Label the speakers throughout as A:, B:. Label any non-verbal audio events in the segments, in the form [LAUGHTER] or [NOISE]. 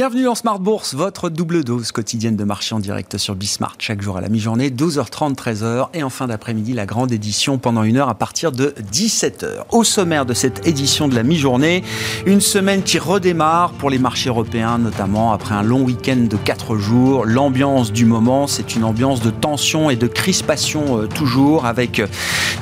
A: Bienvenue dans Smart Bourse, votre double dose quotidienne de marché en direct sur Bismart. Chaque jour à la mi-journée, 12h30, 13h. Et en fin d'après-midi, la grande édition pendant une heure à partir de 17h. Au sommaire de cette édition de la mi-journée, une semaine qui redémarre pour les marchés européens, notamment après un long week-end de 4 jours. L'ambiance du moment, c'est une ambiance de tension et de crispation euh, toujours, avec euh,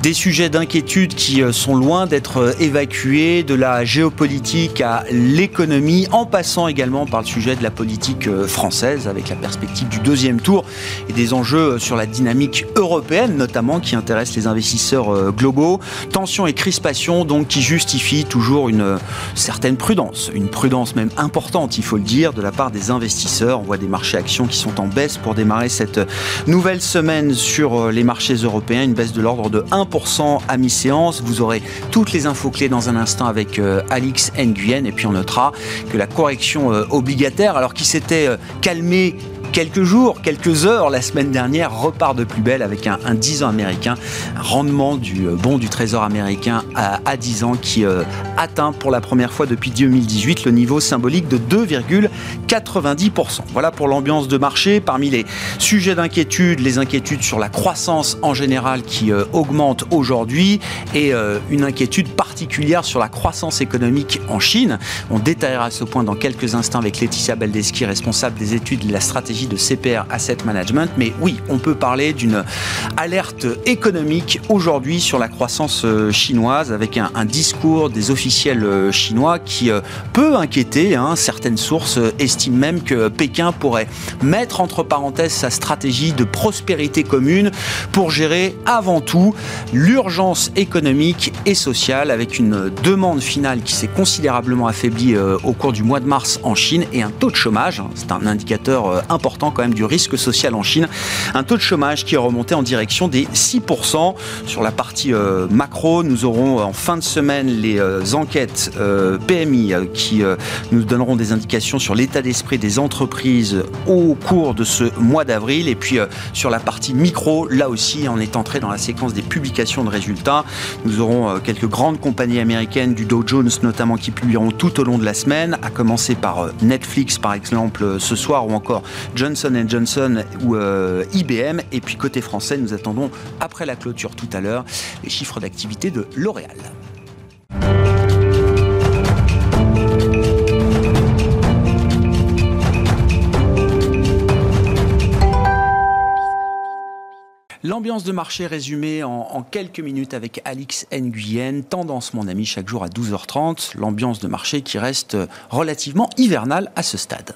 A: des sujets d'inquiétude qui euh, sont loin d'être évacués, de la géopolitique à l'économie, en passant également par le sujet de la politique euh, française avec la perspective du deuxième tour et des enjeux euh, sur la dynamique européenne notamment qui intéressent les investisseurs euh, globaux. Tension et crispation donc qui justifient toujours une certaine prudence, une prudence même importante il faut le dire de la part des investisseurs. On voit des marchés actions qui sont en baisse pour démarrer cette nouvelle semaine sur les marchés européens, une baisse de l'ordre de 1% à mi-séance. Vous aurez toutes les infos clés dans un instant avec Alix Nguyen et puis on notera que la correction alors qu'il s'était euh, calmé quelques jours, quelques heures la semaine dernière, repart de plus belle avec un, 10 ans américain, un rendement du euh, bon du trésor américain à, 10 ans qui euh, atteint pour la première fois depuis 2018 le niveau symbolique de 2,90%. Voilà pour l'ambiance de marché. Parmi les sujets d'inquiétude, les inquiétudes sur la croissance en général qui euh, augmente aujourd'hui et une inquiétude particulière sur la croissance économique en Chine. On détaillera ce point dans quelques instants avec Laetitia Baldeschi, responsable des études de la stratégie de CPR Asset Management. Mais oui, on peut parler d'une alerte économique aujourd'hui sur la croissance euh, chinoise avec un, discours des officiels euh, chinois qui euh, peut inquiéter. Hein. Certaines sources estiment même que Pékin pourrait mettre entre parenthèses sa stratégie de prospérité commune pour gérer avant tout l'urgence économique et sociale avec une demande finale qui s'est considérablement affaiblie au cours du mois de mars en Chine et un taux de chômage, hein. c'est un indicateur important quand même du risque social en Chine. Un taux de chômage qui est remonté en direction des 6%. Sur la partie euh, macro, nous aurons en fin de semaine les euh, enquêtes euh, PMI qui nous donneront des indications sur l'état d'esprit des entreprises au cours de ce mois d'avril. Et puis sur la partie micro, là aussi, on est entré dans la séquence des publications de résultats. Nous aurons quelques grandes compagnies américaines du Dow Jones notamment qui publieront tout au long de la semaine, à commencer par Netflix par exemple ce soir ou encore Johnson Johnson ou euh, IBM. Et puis côté français, nous attendons après la clôture tout à l'heure les chiffres d'activité de L'Oréal. L'ambiance de marché résumée en, quelques minutes avec Alix Nguyen. Tendance, mon ami, chaque jour à 12h30. L'ambiance de marché qui reste relativement hivernale à ce stade.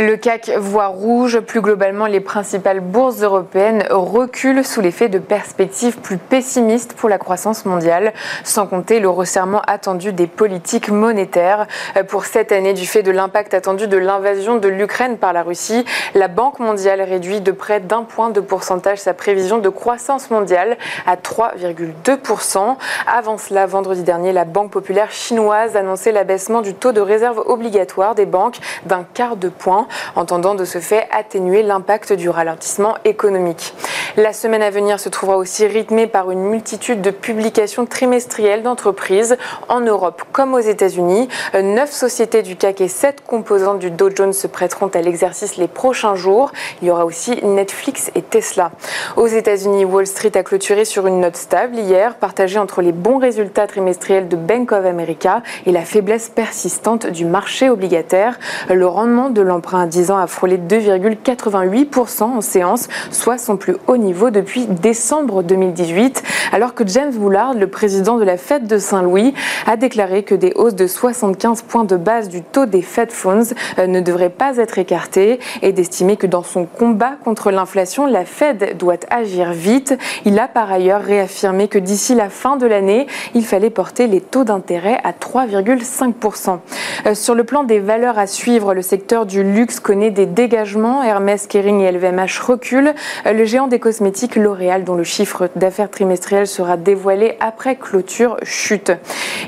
B: Le CAC voit rouge. Plus globalement, les principales bourses européennes reculent sous l'effet de perspectives plus pessimistes pour la croissance mondiale, sans compter le resserrement attendu des politiques monétaires. Pour cette année, du fait de l'impact attendu de l'invasion de l'Ukraine par la Russie, la Banque mondiale réduit de près d'un point de pourcentage sa prévision de croissance mondiale à 3,2%. Avant cela, vendredi dernier, la Banque populaire chinoise annonçait l'abaissement du taux de réserve obligatoire des banques d'un quart de point entendant de ce fait atténuer l'impact du ralentissement économique. La semaine à venir se trouvera aussi rythmée par une multitude de publications trimestrielles d'entreprises en Europe comme aux États-Unis. Neuf sociétés du CAC et sept composantes du Dow Jones se prêteront à l'exercice les prochains jours. Il y aura aussi Netflix et Tesla. Aux États-Unis, Wall Street a clôturé sur une note stable hier, partagée entre les bons résultats trimestriels de Bank of America et la faiblesse persistante du marché obligataire. Le rendement de l'emprunt à 10 ans a frôlé 2,88% en séance, soit son plus haut niveau depuis décembre 2018, alors que James Bullard, le président de la Fed de Saint-Louis, a déclaré que des hausses de 75 points de base du taux des Fed Funds euh, ne devraient pas être écartées et d'estimer que dans son combat contre l'inflation, la Fed doit agir vite. Il a par ailleurs réaffirmé que d'ici la fin de l'année, il fallait porter les taux d'intérêt à 3,5%. Euh, sur le plan des valeurs à suivre, le secteur du luxe connaît des dégagements. Hermès, Kering et LVMH reculent. Le géant des cosmétiques L'Oréal, dont le chiffre d'affaires trimestriel sera dévoilé après clôture, chute.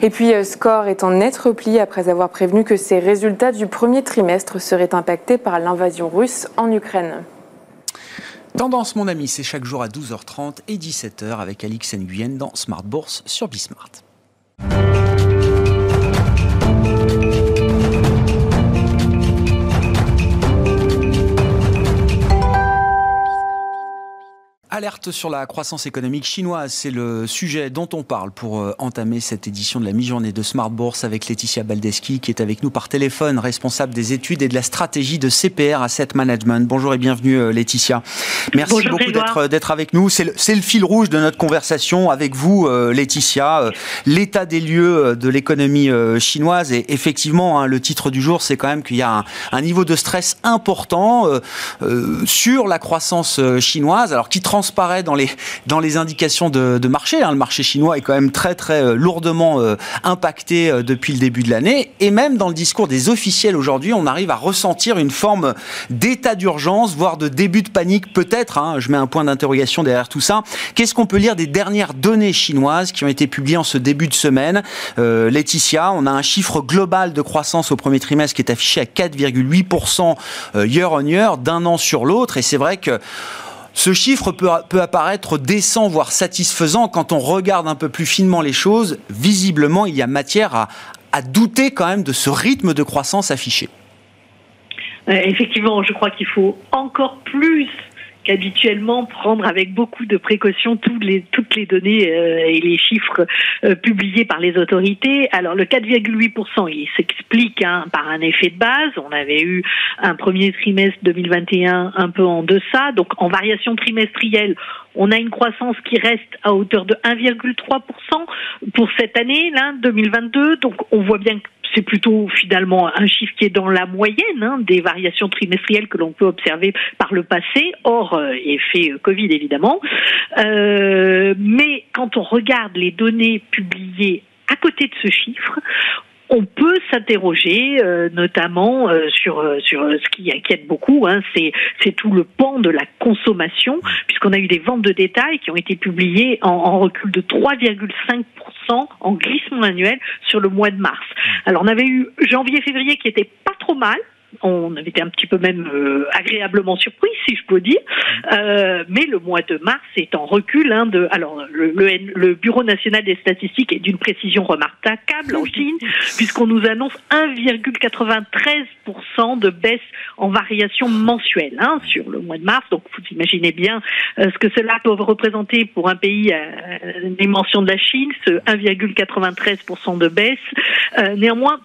B: Et puis euh, Score est en net repli après avoir prévenu que ses résultats du premier trimestre seraient impactés par l'invasion russe en Ukraine.
A: Tendance, mon ami, c'est chaque jour à 12h30 et 17h avec Alix Nguyen dans Smart Bourse sur Bismart. Alerte sur la croissance économique chinoise, c'est le sujet dont on parle pour euh, entamer cette édition de la mi-journée de Smart Bourse avec Laetitia Baldeschi qui est avec nous par téléphone, responsable des études et de la stratégie de CPR Asset Management. Bonjour et bienvenue euh, Laetitia. Merci beaucoup d'être d'être avec nous. C'est le, le, fil rouge de notre conversation avec vous euh, Laetitia, l'état des lieux de l'économie chinoise et effectivement hein, le titre du jour c'est quand même qu'il y a un, un, niveau de stress important sur la croissance chinoise alors qui transparaît dans les, dans les indications de, marché. Hein. Le marché chinois est quand même très très euh, lourdement euh, impacté euh, depuis le début de l'année. Et même dans le discours des officiels aujourd'hui, on arrive à ressentir une forme d'état d'urgence, voire de début de panique peut-être. Hein. je mets un point d'interrogation derrière tout ça. Qu'est-ce qu'on peut lire des dernières données chinoises qui ont été publiées en ce début de semaine? Laetitia, on a un chiffre global de croissance au premier trimestre qui est affiché à 4,8% year on year d'un an sur l'autre. Et c'est vrai que ce chiffre peut, apparaître décent, voire satisfaisant quand on regarde un peu plus finement les choses. Visiblement, il y a matière à, à douter quand même de ce rythme de croissance affiché.
C: Euh, effectivement, je crois qu'il faut encore plus qu'habituellement prendre avec beaucoup de précautions toutes les, toutes les données euh, et les chiffres euh, publiés par les autorités. Alors le 4,8%, il s'explique hein, par un effet de base. On avait eu un premier trimestre 2021 un peu en deçà. Donc en variation trimestrielle, on a une croissance qui reste à hauteur de 1,3% pour cette année, là, 2022. Donc on voit bien que c'est plutôt finalement un chiffre qui est dans la moyenne hein, des variations trimestrielles que l'on peut observer par le passé, hors euh, effet euh, Covid évidemment. Euh, mais quand on regarde les données publiées à côté de ce chiffre, on peut s'interroger euh, notamment euh, sur euh, sur ce qui inquiète beaucoup, hein, c'est c'est tout le pan de la consommation, puisqu'on a eu des ventes de détail qui ont été publiées en, en recul de 3,5% en glissement annuel sur le mois de mars. Alors on avait eu janvier-février qui était pas trop mal, on avait été un petit peu même euh, agréablement surpris, si je peux dire. Euh, mais le mois de mars est en recul. Hein, de, alors, le, le, Bureau national des statistiques est d'une précision remarquable en Chine, puisqu'on nous annonce 1,93% de baisse en variation mensuelle hein, sur le mois de mars. Donc, vous imaginez bien euh, ce que cela peut représenter pour un pays à dimension de la Chine, ce 1,93% de baisse. néanmoins,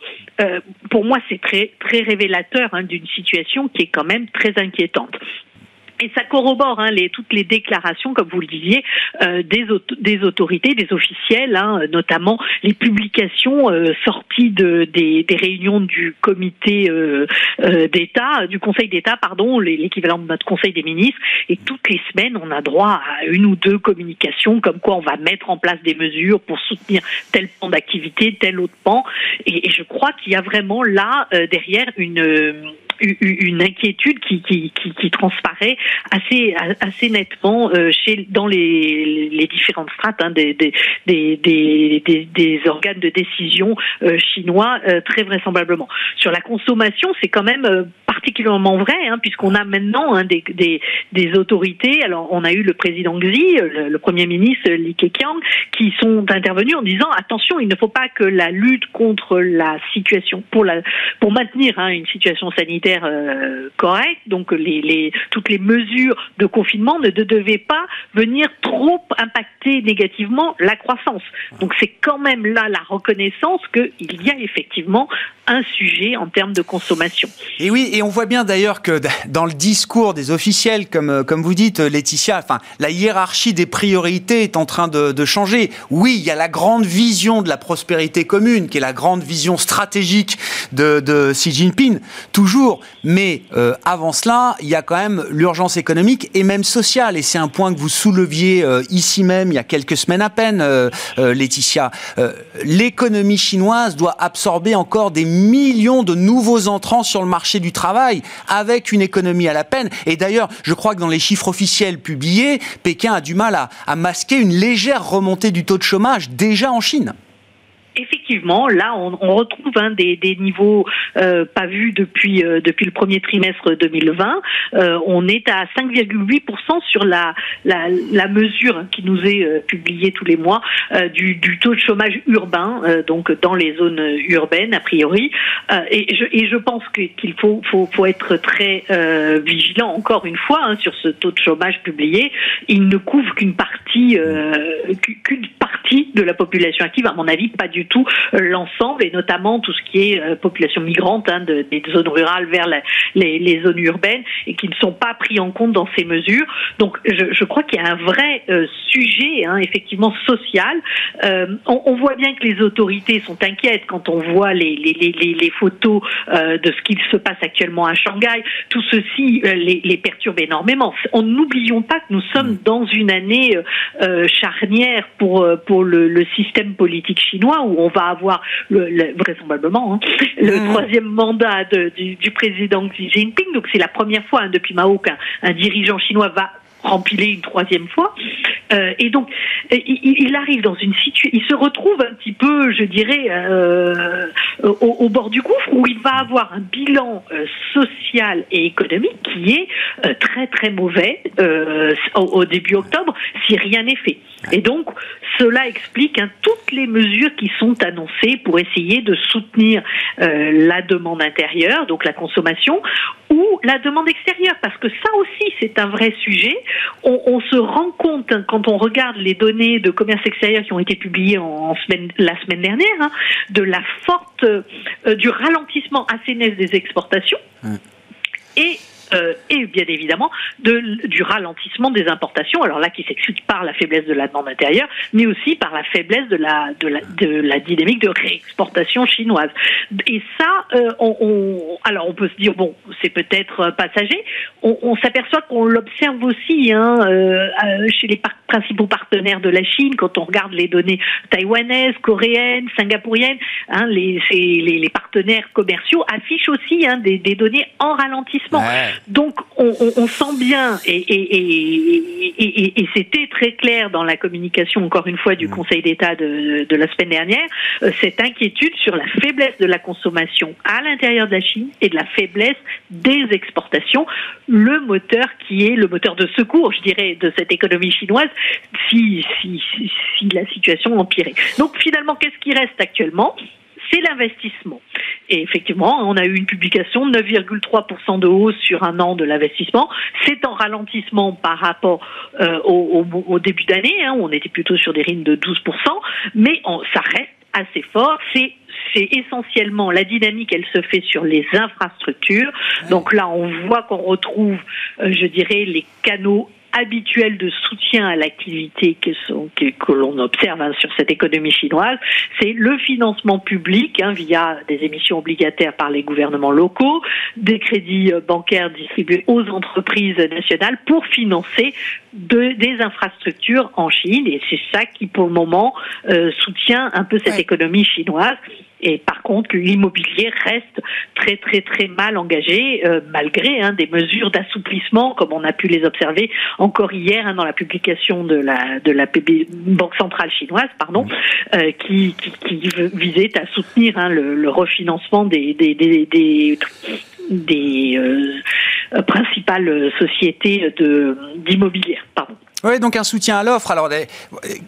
C: pour moi, c'est très très révélateur Hein, d'une situation qui est quand même très inquiétante. Et ça corrobore hein, les, toutes les déclarations, comme vous le disiez, euh, des, des autorités, des officiels, hein, notamment les publications euh, sorties de, des, des, réunions du comité euh, euh d'État, du Conseil d'État, pardon, l'équivalent de notre Conseil des ministres. Et toutes les semaines, on a droit à une ou deux communications, comme quoi on va mettre en place des mesures pour soutenir tel pan d'activité, tel autre pan. Et, et je crois qu'il y a vraiment là euh, derrière une une inquiétude qui, qui, qui, qui, transparaît assez, assez nettement euh, chez, dans les, les différentes strates hein, des, des, des, des, des, organes de décision euh, chinois, euh, très vraisemblablement. Sur la consommation, c'est quand même particulièrement vrai, hein, puisqu'on a maintenant hein, des, des, des, autorités. Alors, on a eu le président Xi, le, premier ministre Li Keqiang, qui sont intervenus en disant attention, il ne faut pas que la lutte contre la situation, pour, la, pour maintenir hein, une situation sanitaire euh, correcte, donc toutes les mesures de confinement ne devaient pas venir trop impacter négativement la croissance. Donc, c'est quand même là la reconnaissance qu'il y a effectivement un sujet en termes de consommation.
A: Et oui, et on voit bien d'ailleurs que dans le discours des officiels, comme, euh, comme vous dites, Laetitia, enfin, la hiérarchie des priorités est en train de, changer. Oui, il y a la grande vision de la prospérité commune, qui est la grande vision stratégique de Xi Jinping, toujours. Mais euh, avant cela, il y a quand même l'urgence économique et même sociale. Et c'est un point que vous souleviez ici même il y a quelques semaines à peine, Laetitia. L'économie chinoise doit absorber encore des millions de nouveaux entrants sur le marché du travail avec une économie à la peine. Et d'ailleurs, je crois que dans les chiffres officiels publiés, Pékin a du mal à, masquer une légère remontée du taux de chômage déjà en Chine.
C: effectivement, là, on, retrouve hein, des, niveaux euh, pas vus depuis euh, depuis le premier trimestre 2020. Euh, on est à 5,8% sur la, mesure qui nous est publiée tous les mois du, taux de chômage urbain, donc dans les zones urbaines a priori. et, je, pense qu'il faut, être très vigilant encore une fois hein, sur ce taux de chômage publié. Il ne couvre qu'une partie qu'une partie de la population active, à mon avis, pas du tout l'ensemble et notamment tout ce qui est euh, population migrante hein, de, des zones rurales vers les, les, zones urbaines et qui ne sont pas pris en compte dans ces mesures. Donc je, je crois qu'il y a un vrai euh, sujet hein, effectivement social. On, on, voit bien que les autorités sont inquiètes quand on voit les, les, les, les photos de ce qui se passe actuellement à Shanghai. Tout ceci les, les perturbe énormément. On n'oublions pas que nous sommes dans une année charnière pour, pour le, le système politique chinois où on va avoir le, vraisemblablement hein, le mmh. troisième mandat de, du, du, président Xi Jinping. Donc c'est la première fois hein, depuis Mao qu'un un dirigeant chinois va rempiler une troisième fois. Euh, et donc, il, il, arrive dans une situation, il se retrouve un petit peu, je dirais, euh, au, au, bord du gouffre, où il va avoir un bilan euh, social et économique qui est euh, très très mauvais euh, au, au, début octobre, si rien n'est fait. Et donc, cela explique hein, toutes les mesures qui sont annoncées pour essayer de soutenir euh, la demande intérieure, donc la consommation, ou la demande extérieure, parce que ça aussi c'est un vrai sujet. On, on se rend compte hein, quand on regarde les données de commerce extérieur qui ont été publiées en, semaine, la semaine dernière, hein, de la forte euh, du ralentissement assez net des exportations. Mmh. Et euh, et bien évidemment de, du ralentissement des importations, alors là qui s'explique par la faiblesse de la demande intérieure, mais aussi par la faiblesse de la, de la, de la dynamique de réexportation chinoise. Et ça, euh, on, on, alors on peut se dire, bon, c'est peut-être passager, on, on s'aperçoit qu'on l'observe aussi hein, euh, chez les principaux partenaires de la Chine, quand on regarde les données taïwanaises, coréennes, singapouriennes, hein, les, les, les, partenaires commerciaux affichent aussi hein, des, des données en ralentissement. Donc on, on, on, sent bien, et, et, et, et c'était très clair dans la communication, encore une fois, du mmh. Conseil d'État de, de, la semaine dernière, euh, cette inquiétude sur la faiblesse de la consommation à l'intérieur de la Chine et de la faiblesse des exportations, le moteur qui est le moteur de secours, je dirais, de cette économie chinoise, si, si, si, si la situation empirait. Donc finalement, qu'est-ce qui reste actuellement? C'est l'investissement. Et effectivement, on a eu une publication 9,3% de hausse sur un an de l'investissement. C'est en ralentissement par rapport euh, au, au, au, début d'année, hein, où on était plutôt sur des rythmes de 12%, mais on, ça reste assez fort. C'est c'est essentiellement la dynamique, elle se fait sur les infrastructures. Donc là, on voit qu'on retrouve, euh, je dirais, les canaux habituel de soutien à l'activité que, que, que l'on observe hein, sur cette économie chinoise, c'est le financement public hein, via des émissions obligataires par les gouvernements locaux, des crédits euh, bancaires distribués aux entreprises nationales pour financer de, des infrastructures en Chine. Et c'est ça qui, pour le moment, euh, soutient un peu cette ouais. économie chinoise. Et par contre, l'immobilier reste très très très mal engagé, euh, malgré hein, des mesures d'assouplissement, comme on a pu les observer encore hier hein, dans la publication de la de la PB, Banque centrale chinoise, pardon, euh, qui, qui, qui, visait à soutenir hein, le, le, refinancement des des, des, des, des euh, principales sociétés de d'immobilier. Pardon.
A: Oui, donc un soutien à l'offre. Alors,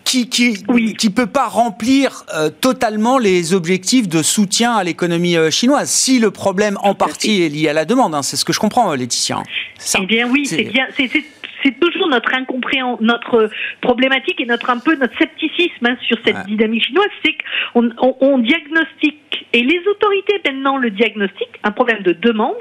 A: qui qui oui. qui peut pas remplir euh, totalement les objectifs de soutien à l'économie euh, chinoise si le problème en partie est lié à la demande. Hein, c'est ce que je comprends, Laetitia.
C: Ça, eh bien, oui, c'est bien. C'est c'est toujours notre incompréhension, notre problématique et notre un peu notre scepticisme hein, sur cette ouais. dynamique chinoise, c'est qu'on on, on diagnostique et les autorités maintenant le diagnostiquent un problème de demande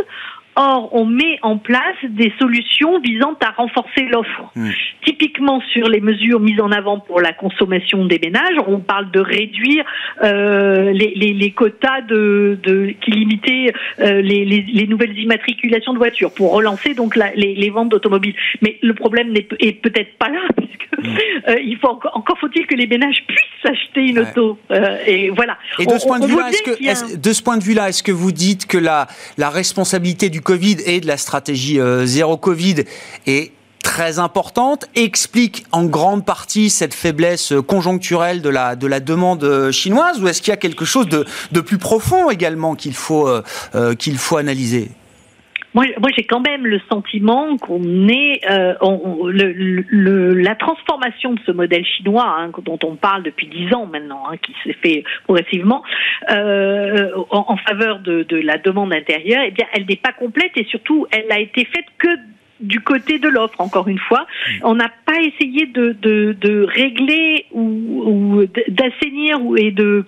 C: Or, on met en place des solutions visant à renforcer l'offre. Mmh. Typiquement sur les mesures mises en avant pour la consommation des ménages, on parle de réduire euh, les, les, les, quotas de, de qui limitaient euh, les, les, nouvelles immatriculations de voitures pour relancer donc la, les, ventes d'automobiles. Mais le problème n'est est peut-être pas là, [LAUGHS] puisque mmh. euh, il faut encore, encore faut-il que les ménages puissent acheter une ouais. auto. Et voilà.
A: Et de ce point de vue-là, est-ce que, est de ce point de vue-là, est-ce que vous dites que la, la responsabilité du Covid et de la stratégie euh, zéro Covid est très importante, explique en grande partie cette faiblesse conjoncturelle de la, de demande chinoise ou est-ce qu'il y a quelque chose de, de plus profond également qu'il faut, qu'il faut analyser?
C: Moi, j'ai quand même le sentiment qu'on est euh, le, la transformation de ce modèle chinois hein, dont on parle depuis dix ans maintenant, hein, qui s'est fait progressivement euh, en, faveur de, de, la demande intérieure. Eh bien, elle n'est pas complète et surtout, elle a été faite que du côté de l'offre, encore une fois. On n'a pas essayé de, de, de régler ou, ou d'assainir et de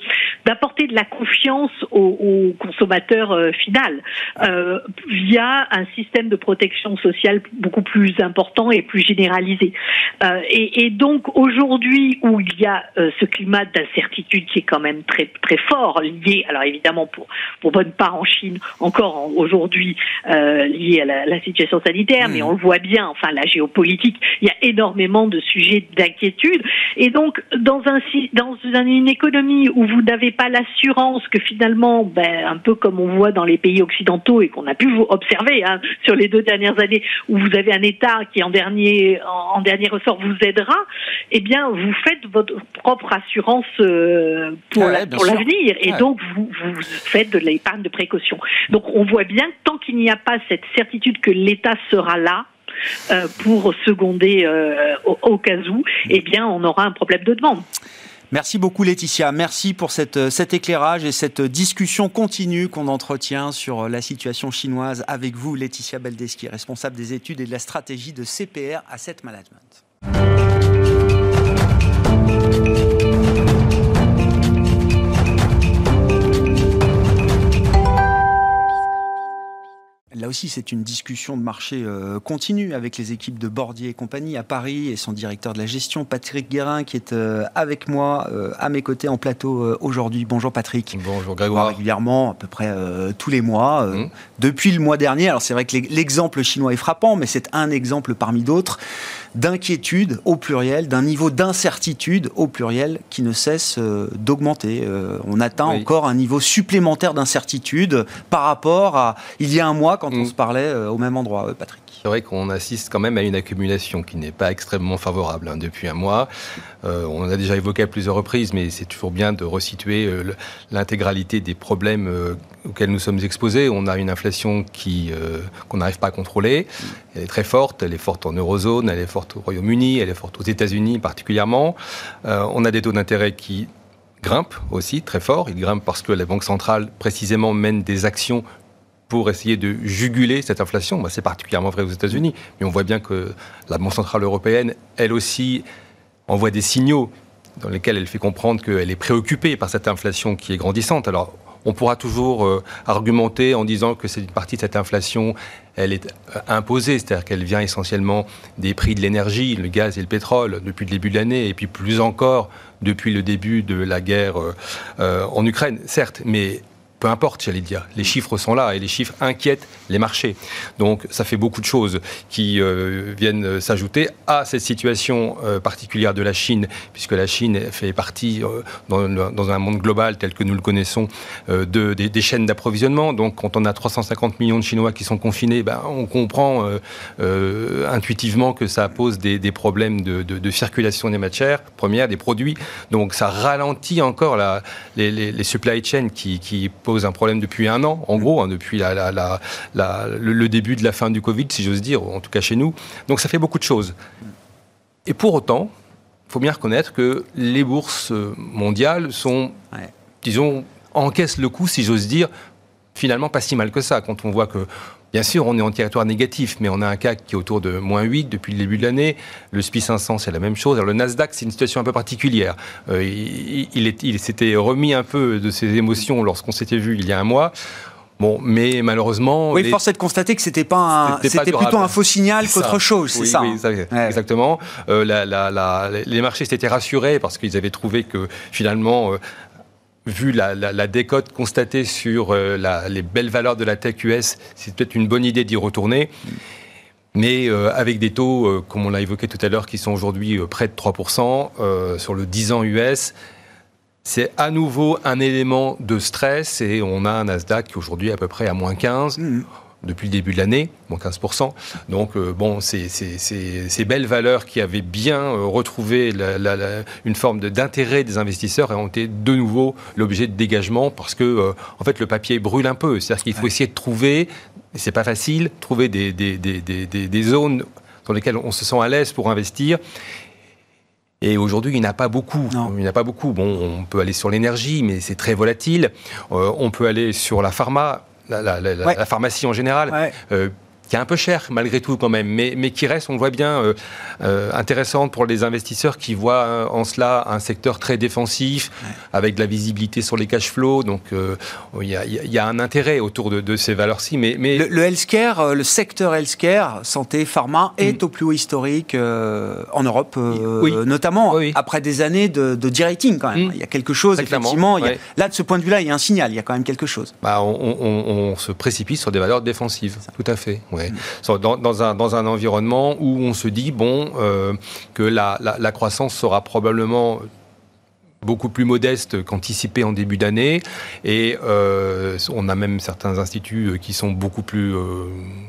C: d'apporter de la confiance au, au consommateur euh, final euh, via un système de protection sociale beaucoup plus important et plus généralisé. Euh, et, et, donc aujourd'hui où il y a euh, ce climat d'incertitude qui est quand même très très fort lié, alors évidemment pour pour bonne part en Chine encore aujourd'hui euh, lié à la, la situation sanitaire, mais on le voit bien, enfin la géopolitique, il y a énormément de sujets d'inquiétude. Et donc, dans, un, dans une économie où vous n'avez pas l'assurance que finalement, ben, un peu comme on voit dans les pays occidentaux et qu'on a pu observer hein, sur les deux dernières années, où vous avez un État qui en dernier, en, dernier ressort vous aidera, eh bien, vous faites votre propre assurance euh, pour l'avenir. et donc, vous, vous faites de l'épargne de précaution. Donc, on voit bien que tant qu'il n'y a pas cette certitude que l'État sera là, pour seconder euh, au, cas où, eh bien, on aura un problème de demande.
A: Merci beaucoup Laetitia, merci pour cette, cet éclairage et cette discussion continue qu'on entretient sur la situation chinoise avec vous Laetitia Beldeski, responsable des études et de la stratégie de CPR Asset Management. Là aussi, c'est une discussion de marché euh, continue avec les équipes de Bordier et compagnie à Paris et son directeur de la gestion, Patrick Guérin, qui est euh, avec moi, euh, à mes côtés en plateau aujourd'hui. Bonjour Patrick.
D: Bonjour Grégoire.
A: Régulièrement, à peu près tous les mois. Mmh. Depuis le mois dernier, alors c'est vrai que l'exemple chinois est frappant, mais c'est un exemple parmi d'autres d'inquiétude au pluriel, d'un niveau d'incertitude au pluriel qui ne cesse d'augmenter. on atteint encore un niveau supplémentaire d'incertitude par rapport à il y a un mois quand quand on mm. se parlait euh, au même endroit, euh, Patrick.
D: C'est vrai qu'on assiste quand même à une accumulation qui n'est pas extrêmement favorable hein, depuis un mois. Euh, on a déjà évoqué à plusieurs reprises, mais c'est toujours bien de resituer l'intégralité des problèmes auxquels nous sommes exposés. On a une inflation qui qu'on n'arrive pas à contrôler. Elle est très forte. Elle est forte en eurozone, elle est forte au Royaume-Uni, elle est forte aux États-Unis particulièrement. on a des taux d'intérêt qui grimpent aussi très fort. Ils grimpent parce que la Banque centrale précisément mène des actions pour essayer de juguler cette inflation. C'est particulièrement vrai aux États-Unis, mais on voit bien que la Banque centrale européenne, elle aussi, envoie des signaux dans lesquels elle fait comprendre qu'elle est préoccupée par cette inflation qui est grandissante. Alors, on pourra toujours euh, argumenter en disant que c'est une partie de cette inflation, elle est euh, imposée, c'est-à-dire qu'elle vient essentiellement des prix de l'énergie, le gaz et le pétrole depuis le début de l'année, et puis plus encore depuis le début de la guerre euh, en Ukraine, certes, mais peu importe, j'allais dire. Les chiffres sont là et les chiffres inquiètent les marchés. Donc, ça fait beaucoup de choses qui euh, viennent s'ajouter à cette situation euh, particulière de la Chine, puisque la Chine fait partie, euh, dans, un monde global tel que nous le connaissons, de, des, chaînes d'approvisionnement. Donc, quand on a 350 millions de Chinois qui sont confinés, ben, on comprend intuitivement que ça pose des, problèmes de, circulation des matières premières, des produits. Donc, ça ralentit encore la, les, les, supply chains qui, qui pose un problème depuis un an, en gros, hein, depuis le début de la fin du Covid, si j'ose dire, en tout cas chez nous. Donc ça fait beaucoup de choses. Et pour autant, il faut bien reconnaître que les bourses mondiales sont, disons, encaissent le coup, si j'ose dire, finalement pas si mal que ça, quand on voit que Bien sûr, on est en territoire négatif, mais on a un CAC qui est autour de moins 8 depuis le début de l'année. Le SPI 500, c'est la même chose. Alors, le Nasdaq, c'est une situation un peu particulière. Euh, il, il, s'était remis un peu de ses émotions lorsqu'on s'était vu il y a un mois. Bon, mais malheureusement.
A: Oui, force est de constater que c'était pas c'était plutôt un faux signal qu'autre chose, c'est ça. Oui,
D: exactement. Euh, la, la, les marchés s'étaient rassurés parce qu'ils avaient trouvé que finalement, euh, vu la, décote constatée sur euh, les belles valeurs de la tech US, c'est peut-être une bonne idée d'y retourner. Mais euh, avec des taux, euh, comme on l'a évoqué tout à l'heure, qui sont aujourd'hui près de 3% sur le 10 ans US, c'est à nouveau un élément de stress et on a un Nasdaq qui aujourd'hui à peu près à moins 15. Depuis le début de l'année, moins 15%. Donc, euh, bon, ces, ces, belles valeurs qui avaient bien euh, retrouvé une forme d'intérêt des investisseurs ont été de nouveau l'objet de dégagement parce que, euh, en fait, le papier brûle un peu. C'est-à-dire qu'il faut essayer de trouver, et c'est pas facile, trouver des, des, des, des, zones dans lesquelles on se sent à l'aise pour investir. Et aujourd'hui, il n'y en a pas beaucoup. Il n'y a pas beaucoup. Bon, on peut aller sur l'énergie, mais c'est très volatile. on peut aller sur la pharma la, pharmacie en général. Euh, qui est un peu cher malgré tout quand même, mais, mais qui reste, on le voit bien, euh, euh, intéressante pour les investisseurs qui voient euh, en cela un secteur très défensif, avec de la visibilité sur les cash flows. Donc il y, y, a un intérêt autour de, de ces valeurs-ci. Mais, mais...
A: Le, healthcare, le secteur healthcare, santé, pharma, est mm. au plus haut historique en Europe, notamment après des années de, de quand même. Mm. Il y a quelque chose, effectivement. là, de ce point de vue-là, il y a un signal, il y a quand même quelque chose.
D: Bah, on, on, on, se précipite sur des valeurs défensives, tout à fait. Dans, un, dans, un, environnement où on se dit bon euh, que la, la, croissance sera probablement beaucoup plus modeste qu'anticipé en début d'année. Et euh, on a même certains instituts qui sont beaucoup plus euh,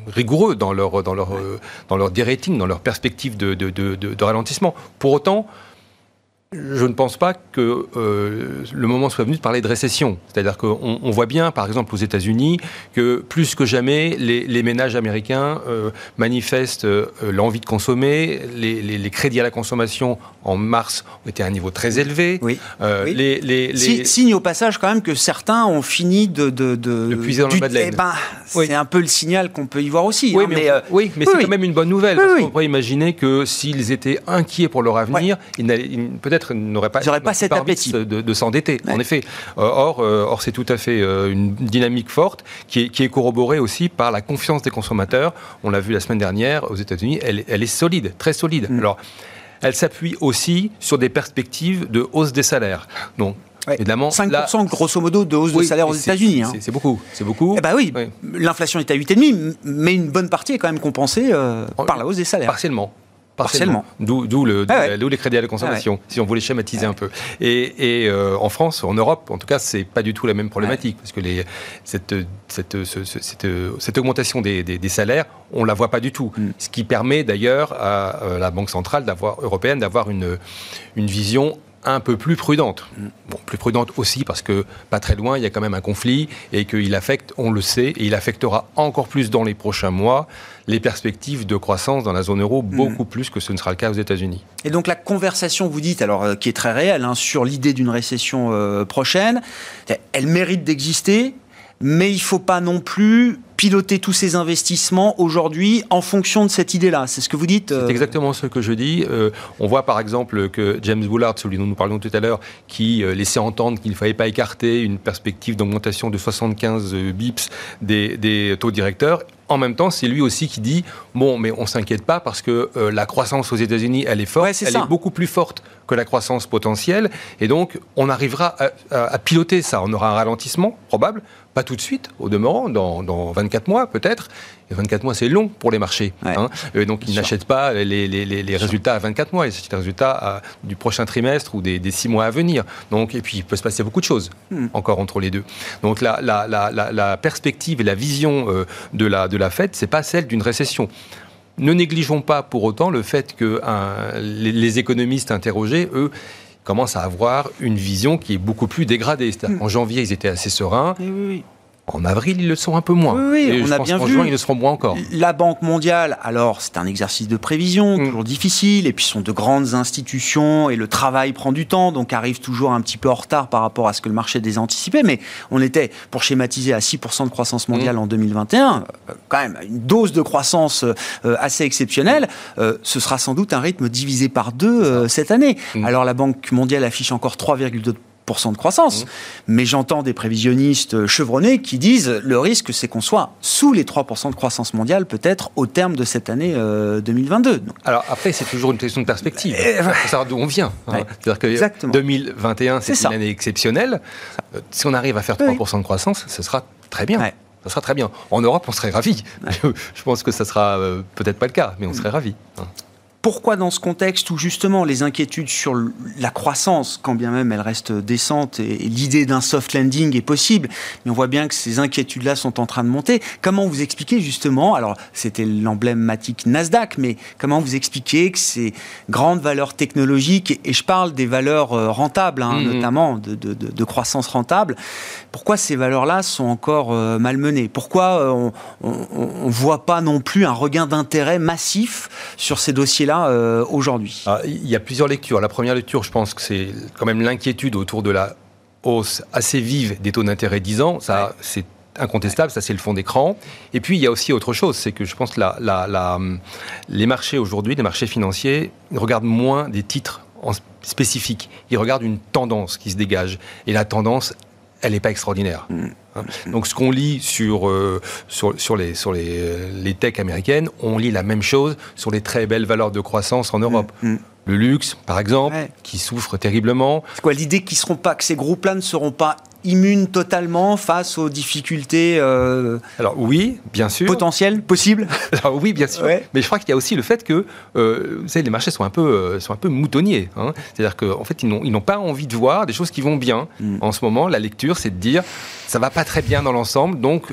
D: rigoureux dans leur, dans leur, dans leur rating, dans leur perspective de, de, de, de ralentissement. Pour autant, je ne pense pas que euh, le moment soit venu de parler de récession. C'est-à-dire qu'on on voit bien, par exemple aux États-Unis, que plus que jamais, les, ménages américains euh, manifestent euh, l'envie de consommer. Les, les, crédits à la consommation en mars ont été à un niveau très élevé.
A: Oui. Les, signe au passage quand même que certains ont fini de... De,
D: de, puiser dans le bas de
A: eh ben, C'est un peu le signal qu'on peut y voir aussi.
D: Oui, hein, mais, oui, mais c'est quand même une bonne nouvelle. parce qu'on pourrait imaginer que s'ils étaient inquiets pour leur avenir, peut-être n'aurait pas,
A: pas cet appétit
D: de, s'endetter. En effet. Euh, or, euh, or c'est tout à fait euh, une dynamique forte qui est, qui est, corroborée aussi par la confiance des consommateurs. On l'a vu la semaine dernière aux États-Unis, elle, elle, est solide, très solide. Mm. Alors, elle s'appuie aussi sur des perspectives de hausse des salaires. Donc,
A: Évidemment, 5% grosso modo de hausse de salaire aux États-Unis. Hein.
D: C'est beaucoup, c'est beaucoup.
A: Eh ben oui, l'inflation est à 8,5, mais une bonne partie est quand même compensée par la hausse des salaires.
D: Partiellement. Partiellement. D'où le, ah les crédits à la consommation, ah si on voulait schématiser un peu. Et, et euh, en France, en Europe, en tout cas, c'est pas du tout la même problématique, parce que les, cette, cette, cette, augmentation des, des, salaires, on la voit pas du tout. Mm. Ce qui permet d'ailleurs à euh, la Banque centrale européenne d'avoir une, une vision un peu plus prudente. Bon, plus prudente aussi parce que pas très loin, il y a quand même un conflit et qu'il affecte, on le sait, et il affectera encore plus dans les prochains mois les perspectives de croissance dans la zone euro, mm. beaucoup plus que ce ne sera le cas aux États-Unis.
A: Et donc la conversation, vous dites, alors euh, qui est très réelle, hein, sur l'idée d'une récession euh, prochaine, elle mérite d'exister, mais il ne faut pas non plus piloter tous ces investissements aujourd'hui en fonction de cette idée-là. C'est ce que vous dites
D: C'est euh exactement ce que je dis. Euh, on voit par exemple que James Bullard, celui dont nous parlions tout à l'heure, qui euh, laissait entendre qu'il ne fallait pas écarter une perspective d'augmentation de 75 bips des, des taux directeurs, en même temps, c'est lui aussi qui dit bon, mais on s'inquiète pas parce que la croissance aux États-Unis, elle est forte, elle est beaucoup plus forte que la croissance potentielle, et donc on arrivera à, à, piloter ça. On aura un ralentissement probable, pas tout de suite, au demeurant, dans, dans 24 mois peut-être. Et 24 mois, c'est long pour les marchés. Hein. donc, ils n'achètent pas les, les, les, résultats à 24 mois, ils achètent les résultats du prochain trimestre ou des, des, 6 mois à venir. Donc, et puis, il peut se passer beaucoup de choses hmm. encore entre les deux. Donc, la, la, la, la, perspective et la vision euh, de, la, de la Fed, c'est pas celle d'une récession. Ne négligeons pas pour autant le fait que les, économistes interrogés, eux, commencent à avoir une vision qui est beaucoup plus dégradée. Hmm. En janvier, ils étaient assez sereins.
A: Oui, oui,
D: en avril, ils le sont un peu moins.
A: Oui, on a bien vu.
D: Juin, ils le seront moins encore.
A: La Banque mondiale, alors c'est un exercice de prévision, mm. toujours difficile, et puis ce sont de grandes institutions, et le travail prend du temps, donc arrive toujours un petit peu en retard par rapport à ce que le marché des. Mais on était, pour schématiser, à 6% de croissance mondiale mm. en 2021, euh, quand même une dose de croissance euh, assez exceptionnelle. Euh, ce sera sans doute un rythme divisé par deux cette année. Mm. Alors la Banque mondiale affiche encore 3,2% de croissance. Mmh. Mais j'entends des prévisionnistes chevronnés qui disent le risque, c'est qu'on soit sous les 3% de croissance mondiale, peut-être au terme de cette année 2022. Euh,
D: Alors après, c'est toujours une question de perspective. Il faut savoir d'où on vient. Hein. C'est-à-dire que 2021, c'est une année exceptionnelle. Euh, si on arrive à faire 3% de croissance, ce sera très bien. Ça sera très bien. En Europe, on serait ravis. [LAUGHS] Je pense que ça sera euh, peut-être pas le cas, mais on serait ravis. Hein.
A: Pourquoi dans ce contexte où justement les inquiétudes sur la croissance, quand bien même elle reste décente et, l'idée d'un soft landing est possible, mais on voit bien que ces inquiétudes-là sont en train de monter, comment vous expliquez justement, alors c'était l'emblématique Nasdaq, mais comment vous expliquez que ces grandes valeurs technologiques, et je parle des valeurs euh, rentables, hein, mmh. notamment de, croissance rentable, pourquoi ces valeurs-là sont encore euh, malmenées? Pourquoi euh, on ne voit pas non plus un regain d'intérêt massif sur ces dossiers euh, aujourd'hui?
D: Ah, Il y a plusieurs lectures. La première lecture, je pense que c'est quand même l'inquiétude autour de la hausse assez vive des taux d'intérêt 10 ans. Ça, c'est incontestable, ça c'est le fond d'écran. Et puis il y a aussi autre chose, c'est que je pense que la, les marchés aujourd'hui, les marchés financiers, regardent moins des titres en spécifiques. Ils regardent une tendance qui se dégage. Et la tendance, elle n'est pas extraordinaire. Mm. Hein. Donc ce qu'on lit sur, euh, sur, sur, les, sur les, les techs américaines, on lit la même chose sur les très belles valeurs de croissance en Europe. Mm. Mm. Le luxe, par exemple, qui souffre terriblement.
A: C'est quoi l'idée qu'ils seront pas, que ces groupes-là ne seront pas immunes totalement face aux difficultés euh,
D: Alors oui, bien sûr.
A: Potentielles, possibles [LAUGHS]
D: Alors oui, bien sûr. Mais je crois qu'il y a aussi le fait que euh, vous savez, les marchés sont un peu, euh, sont un peu moutonniers. Hein. C'est-à-dire qu'en fait, ils n'ont pas envie de voir des choses qui vont bien. Mm. En ce moment, la lecture, c'est de dire ça va pas très bien dans l'ensemble, donc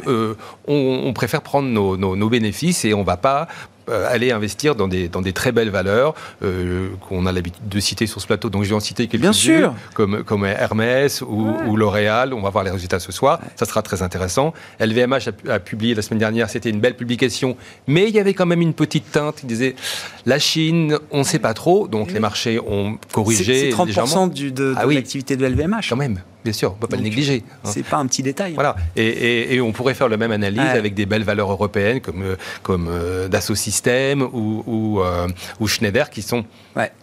D: on, préfère prendre nos, nos, bénéfices et on va pas aller investir dans des, dans des très belles valeurs euh, qu'on a l'habitude de citer sur ce plateau. Donc je vais en citer quelques-unes,
A: sûr.
D: Comme, comme Hermès ou, L'Oréal. On va voir les résultats ce soir. Ça sera très intéressant. LVMH a, publié la semaine dernière, c'était une belle publication, mais il y avait quand même une petite teinte. Il disait la Chine, on ne sait pas trop, donc les marchés ont corrigé.
A: C'est 30% du, de, ah l'activité de LVMH.
D: Quand même bien sûr, on ne peut pas le négliger.
A: Hein. C'est pas un petit détail.
D: Voilà, et, on pourrait faire la même analyse avec des belles valeurs européennes comme, euh, comme euh, Dassault Systèmes ou, ou, euh, ou, Schneider qui sont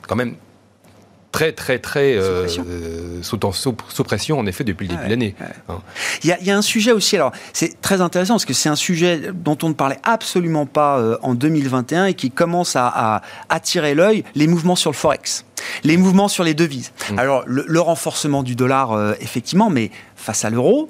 D: quand même très, très, très euh, sous, sous, pression, en effet, depuis le début de l'année.
A: Hein. Il, y a un sujet aussi, alors c'est très intéressant parce que c'est un sujet dont on ne parlait absolument pas euh, en 2021 et qui commence à, attirer l'œil, les mouvements sur le Forex. Les mouvements sur les devises. Mmh. Alors, le, renforcement du dollar, euh, effectivement, mais face à l'euro,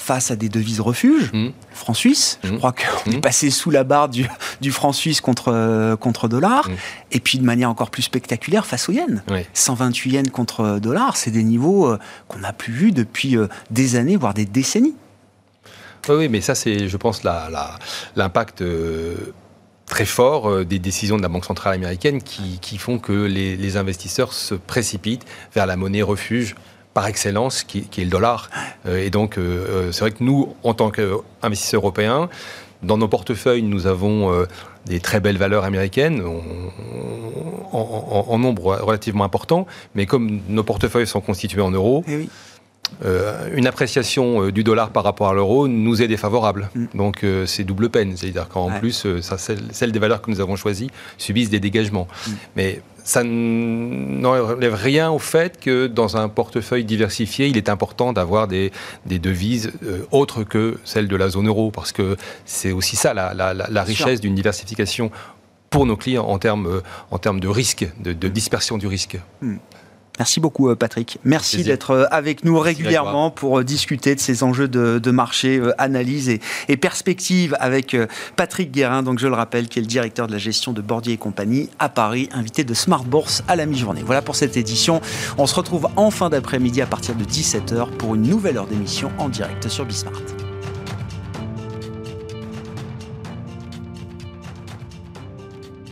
A: face à des devises refuges, mmh. franc suisse, je mmh. crois qu'on est mmh. passé sous la barre du, franc suisse contre, euh, contre dollar, et puis de manière encore plus spectaculaire face au yen. 128 yens contre dollar, c'est des niveaux euh, qu'on n'a plus vus depuis euh, des années, voire des décennies.
D: Oui, mais ça c'est, je pense, l'impact très fort des décisions de la Banque centrale américaine qui, font que les, investisseurs se précipitent vers la monnaie refuge par excellence, qui, est le dollar. Euh, et donc, euh, euh, c'est vrai que nous, en tant qu'investisseurs européens, dans nos portefeuilles, nous avons des très belles valeurs américaines, en, nombre relativement important, mais comme nos portefeuilles sont constitués en euros, eh une appréciation du dollar par rapport à l'euro nous est défavorable. Mm. Donc c'est double peine. C'est-à-dire qu'en plus, ça, celles, des valeurs que nous avons choisies subissent des dégagements. Mm. Mais ça n'enlève rien au fait que dans un portefeuille diversifié, il est important d'avoir des, devises euh, autres que celles de la zone euro, parce que c'est aussi ça la, richesse d'une diversification pour nos clients en termes, euh, en termes de risque, de, dispersion du risque.
A: Hmm. Merci beaucoup euh, Patrick. Merci d'être euh, avec nous régulièrement pour euh, discuter de ces enjeux de, marché, analyse et, et, perspective avec Patrick Guérin, donc je le rappelle, qui est le directeur de la gestion de Bordier et compagnie à Paris, invité de Smart Bourse à la mi-journée. Voilà pour cette édition. On se retrouve en fin d'après-midi à partir de 17h pour une nouvelle heure d'émission en direct sur Bismart.